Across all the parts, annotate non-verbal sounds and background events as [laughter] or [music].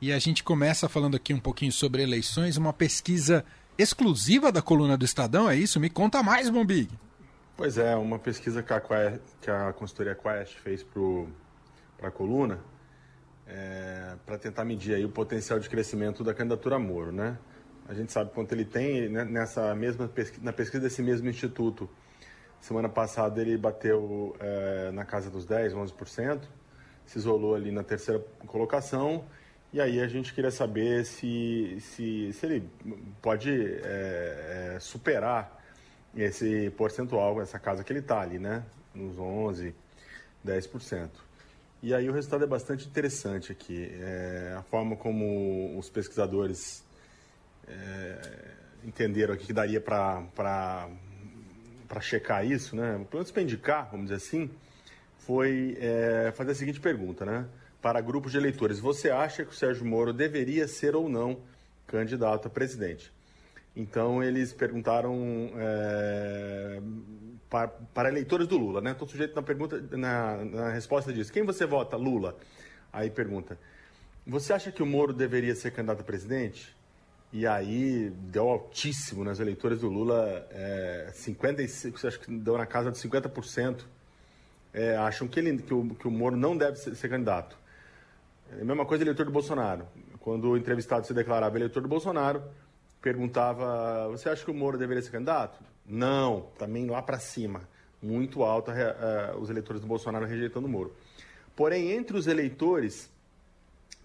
E a gente começa falando aqui um pouquinho sobre eleições, uma pesquisa exclusiva da coluna do Estadão, é isso? Me conta mais, Bombig. Pois é, uma pesquisa que a, Quest, que a consultoria Quest fez para a coluna, é, para tentar medir aí o potencial de crescimento da candidatura Moro, né? A gente sabe quanto ele tem né, nessa mesma pesquisa, na pesquisa desse mesmo instituto. Semana passada ele bateu é, na casa dos 10, 11%, se isolou ali na terceira colocação. E aí a gente queria saber se, se, se ele pode é, é, superar esse percentual, essa casa que ele está ali, né? Nos 11, 10%. E aí o resultado é bastante interessante aqui. É, a forma como os pesquisadores é, entenderam aqui que daria para checar isso, né? Pelo menos para indicar, vamos dizer assim, foi é, fazer a seguinte pergunta, né? Para grupos de eleitores, você acha que o Sérgio Moro deveria ser ou não candidato a presidente? Então eles perguntaram é, para, para, eleitores do Lula, né? O sujeito na pergunta, na, na resposta diz: quem você vota? Lula. Aí pergunta: você acha que o Moro deveria ser candidato a presidente? E aí deu altíssimo nas eleitores do Lula, é, 55, acho que deu na casa de 50%. É, acham que, ele, que, o, que o Moro não deve ser, ser candidato. É a mesma coisa eleitor do Bolsonaro. Quando o entrevistado se declarava eleitor do Bolsonaro, perguntava: Você acha que o Moro deveria ser candidato? Não, também lá para cima. Muito alto uh, os eleitores do Bolsonaro rejeitando o Moro. Porém, entre os eleitores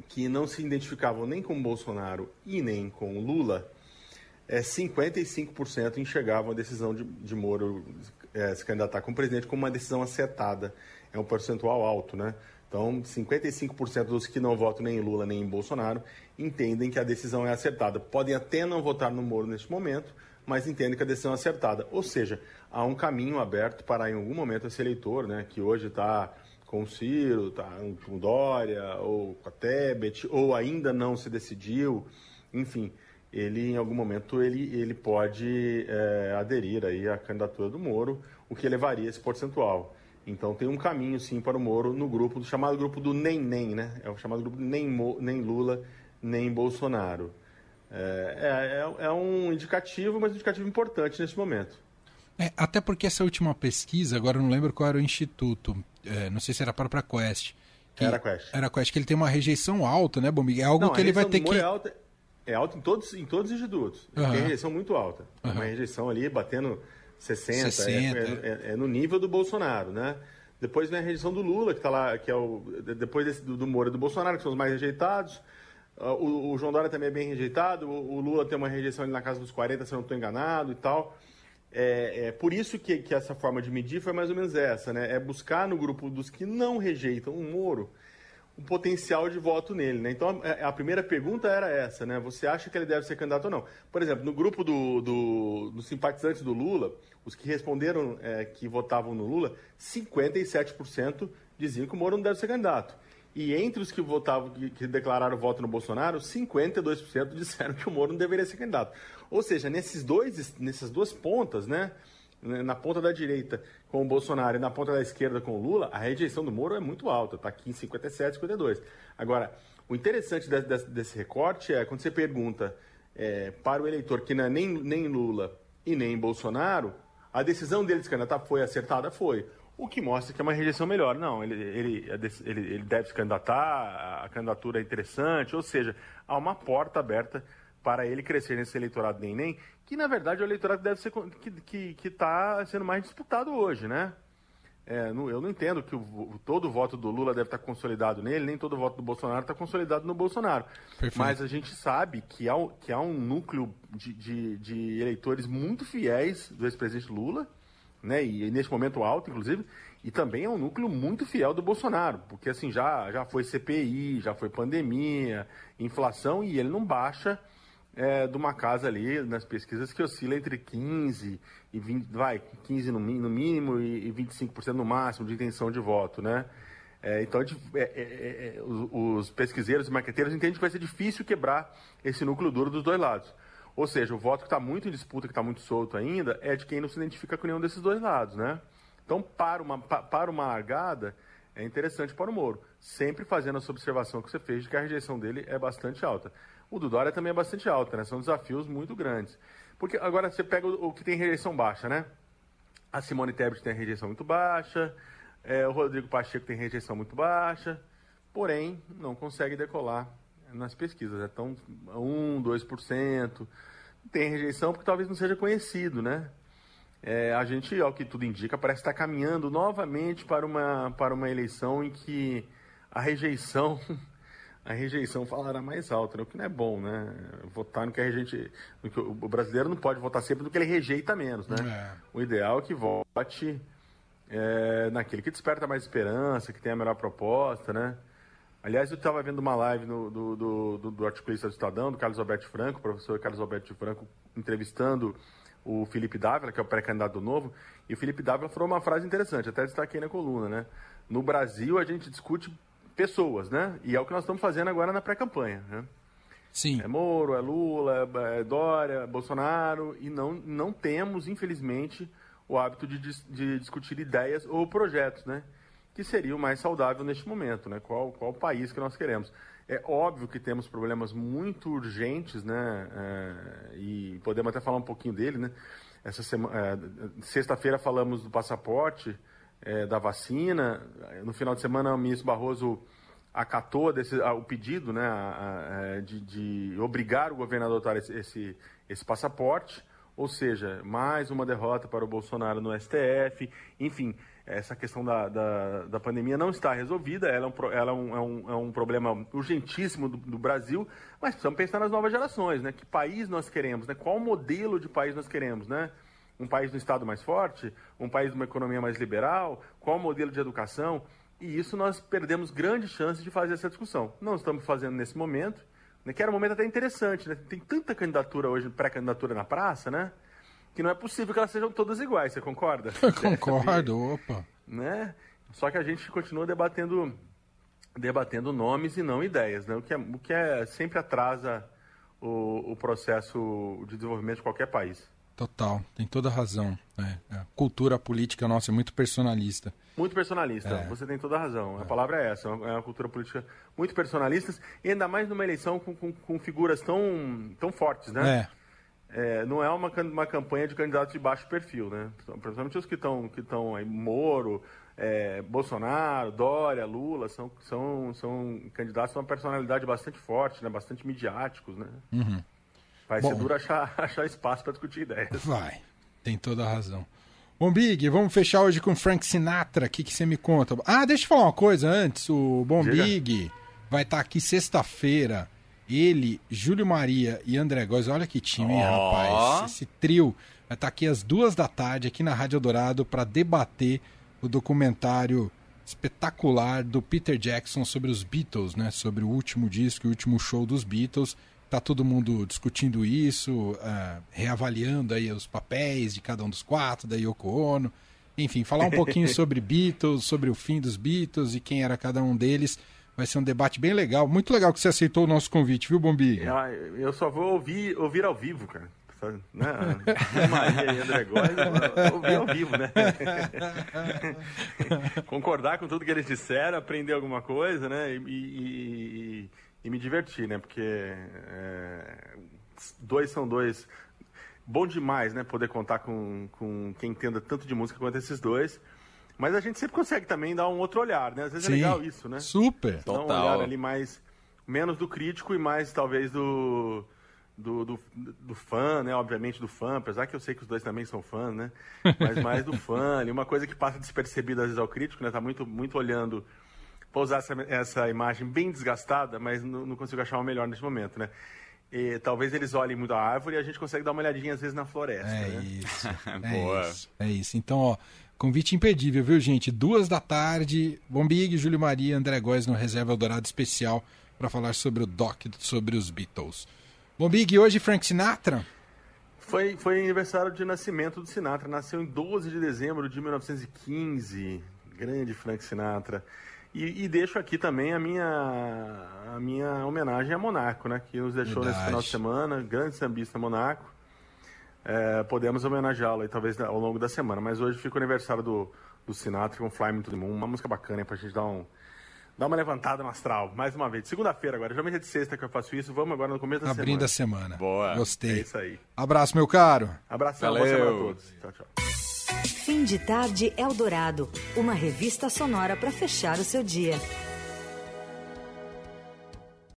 que não se identificavam nem com Bolsonaro e nem com Lula, é, 55% enxergavam a decisão de, de Moro é, se candidatar como presidente como uma decisão acertada. É um percentual alto, né? Então, 55% dos que não votam nem em Lula nem em Bolsonaro entendem que a decisão é acertada. Podem até não votar no Moro neste momento, mas entendem que a decisão é acertada. Ou seja, há um caminho aberto para, em algum momento, esse eleitor, né, que hoje está com o Ciro, está com Dória, ou com a Tebet, ou ainda não se decidiu, enfim, ele, em algum momento, ele, ele pode é, aderir aí à candidatura do Moro, o que elevaria esse percentual. Então tem um caminho sim para o Moro no grupo, do chamado grupo do nem nem, né? É o chamado grupo nem, nem Lula, nem Bolsonaro. É, é, é, um indicativo, mas um indicativo importante nesse momento. É, até porque essa última pesquisa, agora não lembro qual era o instituto, é, não sei se era para a Quest. era Quest. Era Quest, que ele tem uma rejeição alta, né, Bombig? É algo não, que ele vai ter que. É alta, é alta em todos, em todos os institutos. Uhum. Tem rejeição muito alta. Uhum. Uma rejeição ali batendo 60, 60. É, é, é, no nível do Bolsonaro, né? Depois vem a rejeição do Lula, que está lá, que é o. Depois desse, do, do Moro e do Bolsonaro, que são os mais rejeitados. Uh, o, o, João Dória também é bem rejeitado. O, o, Lula tem uma rejeição ali na casa dos 40, se eu não estou enganado e tal. É, é, por isso que, que essa forma de medir foi mais ou menos essa, né? É buscar no grupo dos que não rejeitam o Moro o potencial de voto nele, né? Então a, a, primeira pergunta era essa, né? Você acha que ele deve ser candidato ou não? Por exemplo, no grupo do, do, dos simpatizantes do Lula, os que responderam é, que votavam no Lula, 57% diziam que o Moro não deve ser candidato. E entre os que votavam, que, que declararam voto no Bolsonaro, 52% disseram que o Moro não deveria ser candidato. Ou seja, nesses dois, nessas duas pontas, né? Na ponta da direita com o Bolsonaro e na ponta da esquerda com o Lula, a rejeição do Moro é muito alta, está aqui em 57, 52. Agora, o interessante desse, desse recorte é quando você pergunta é, para o eleitor que não é nem, nem Lula e nem Bolsonaro, a decisão dele de se candidatar foi acertada? Foi. O que mostra que é uma rejeição melhor. Não, ele, ele, ele, ele deve se candidatar, a candidatura é interessante, ou seja, há uma porta aberta para ele crescer nesse eleitorado nem nem, que na verdade é o eleitorado que deve ser que está que, que tá sendo mais disputado hoje, né? É, eu não entendo que o, todo o voto do Lula deve estar consolidado nele, nem todo o voto do Bolsonaro está consolidado no Bolsonaro. Perfeito. Mas a gente sabe que há, que há um núcleo de, de, de eleitores muito fiéis do ex-presidente Lula, né? E, e neste momento alto, inclusive, e também é um núcleo muito fiel do Bolsonaro, porque assim já, já foi CPI, já foi pandemia, inflação, e ele não baixa é, de uma casa ali nas pesquisas que oscila entre 15 e 20, vai, 15 no, no mínimo e, e 25% no máximo de intenção de voto, né? É, então, é, é, é, é, os, os, pesquiseiros e marqueteiros entendem que vai ser difícil quebrar esse núcleo duro dos dois lados. Ou seja, o voto que está muito em disputa, que está muito solto ainda, é de quem não se identifica com nenhum desses dois lados, né? Então, para uma, para uma largada, é interessante para o Moro. sempre fazendo essa observação que você fez de que a rejeição dele é bastante alta. O do Dória também é bastante alta, né? São desafios muito grandes. Porque agora você pega o, que tem rejeição baixa, né? A Simone Tebet tem rejeição muito baixa, é, o Rodrigo Pacheco tem rejeição muito baixa, porém não consegue decolar nas pesquisas. É tão 1, 2%. Tem rejeição porque talvez não seja conhecido, né? É, a gente, ao que tudo indica, parece estar caminhando novamente para uma, para uma eleição em que a rejeição [laughs] a rejeição falará mais alto, né? o que não é bom, né? Votar no que a gente. Que o brasileiro não pode votar sempre no que ele rejeita menos, né? É. O ideal é que vote é, naquele que desperta mais esperança, que tem a melhor proposta, né? Aliás, eu estava vendo uma live no, do, do, do, do, articulista do Estadão, do Carlos Alberto Franco, o professor Carlos Alberto Franco, entrevistando o Felipe Dávila, que é o pré-candidato do Novo, e o Felipe Dávila falou uma frase interessante, até destaquei na coluna, né? No Brasil, a gente discute pessoas, né? E é o que nós estamos fazendo agora na pré-campanha, né? Sim. É Moro, é Lula, é Dória, é Bolsonaro, e não, não temos, infelizmente, o hábito de, de discutir ideias ou projetos, né? Que seria o mais saudável neste momento, né? Qual, qual país que nós queremos. É óbvio que temos problemas muito urgentes, né? É, e podemos até falar um pouquinho dele, né? Essa semana, é, sexta-feira falamos do passaporte, é, da vacina. No final de semana, o ministro Barroso acatou desse, a, o pedido, né? A, a, de, de, obrigar o governo a adotar esse, esse, esse passaporte. Ou seja, mais uma derrota para o Bolsonaro no STF. Enfim, essa questão da, da, da, pandemia não está resolvida, ela, é um, ela é, um, é, um, é um problema urgentíssimo do, do, Brasil, mas precisamos pensar nas novas gerações, né? Que país nós queremos, né? Qual modelo de país nós queremos, né? Um país do Estado mais forte? Um país de uma economia mais liberal? Qual modelo de educação? E isso nós perdemos grandes chances de fazer essa discussão. Não estamos fazendo nesse momento, né? que era um momento até interessante, né? Tem tanta candidatura hoje, pré-candidatura na praça, né? que não é possível que elas sejam todas iguais, você concorda? [laughs] Concordo, opa. Né? Só que a gente continua debatendo, debatendo nomes e não ideias, né? o, que é, o que é, sempre atrasa o, o processo de desenvolvimento de qualquer país. Total, tem toda razão. É, a cultura política nossa é muito personalista. Muito personalista, é. você tem toda a razão. A palavra é essa, é uma cultura política muito personalista, e ainda mais numa eleição com, com, com figuras tão, tão fortes, né? É é, não é uma, uma campanha de candidatos de baixo perfil, né? Principalmente os que estão que aí, Moro, é, Bolsonaro, Dória, Lula, são, são, são candidatos com uma personalidade bastante forte, né? Bastante midiáticos, né? Uhum. Vai Bom, ser duro achar, [laughs] achar espaço para discutir ideias. Vai, tem toda a razão. Bom, Big, vamos fechar hoje com Frank Sinatra. O que, que você me conta? Ah, deixa eu falar uma coisa antes. O Bom Diga. Big vai estar tá aqui sexta-feira ele, Júlio Maria e André Góes, olha que time, oh. rapaz. Esse trio vai estar aqui às duas da tarde, aqui na Rádio Dourado, para debater o documentário espetacular do Peter Jackson sobre os Beatles, né? Sobre o último disco, o último show dos Beatles. Tá todo mundo discutindo isso, uh, reavaliando aí os papéis de cada um dos quatro, da Yoko Ono. Enfim, falar um [laughs] pouquinho sobre Beatles, sobre o fim dos Beatles e quem era cada um deles. Vai ser um debate bem legal. Muito legal que você aceitou o nosso convite, viu, Bombi? Eu só vou ouvir, ouvir ao vivo, cara. Né? [laughs] Maria e André Góes, ouvir ao vivo, né? [laughs] Concordar com tudo que eles disseram, aprender alguma coisa, né? E, e, e me divertir, né? Porque é, dois são dois. Bom demais, né? Poder contar com, com quem entenda tanto de música quanto esses dois. Mas a gente sempre consegue também dar um outro olhar, né? Às vezes é Sim, é legal isso, né? Super. Dar um olhar ali mais menos do crítico e mais talvez do do, do, do, fã, né? Obviamente do fã, apesar que eu sei que os dois também são fãs, né? Mas mais do [laughs] fã, ali, uma coisa que passa despercebida às vezes ao crítico, né? Tá muito, muito olhando. Vou usar essa, essa imagem bem desgastada, mas não, não consigo achar uma melhor nesse momento, né? E, talvez eles olhem muito a árvore e a gente consegue dar uma olhadinha às vezes na floresta. É né? isso. [laughs] é isso. É isso. Então, ó, Convite imperdível, viu, gente? Duas da tarde, Bombig, Júlio Maria, André Góes no Reserva Dourado Especial para falar sobre o doc, sobre os Beatles. Bombig, hoje Frank Sinatra? Foi, foi aniversário de nascimento do Sinatra. Nasceu em 12 de dezembro de 1915. Grande Frank Sinatra. E, e, deixo aqui também a minha, a minha homenagem a Monaco, né? Que nos deixou Verdade. nesse final de semana, grande sambista Monaco. É, podemos homenageá-lo aí, talvez ao longo da semana. Mas hoje fica o aniversário do, do Sinatra com Fly Me to the Moon, uma música bacana para a gente dar, um, dar uma levantada no astral, mais uma vez. Segunda-feira agora, geralmente é de sexta que eu faço isso, vamos agora no começo da Abrindo semana. Abrindo a semana. Boa. Gostei. É isso aí. Abraço, meu caro. Abraço, Valeu. boa semana a todos. Tchau, tchau. Fim de Tarde Eldorado, uma revista sonora para fechar o seu dia.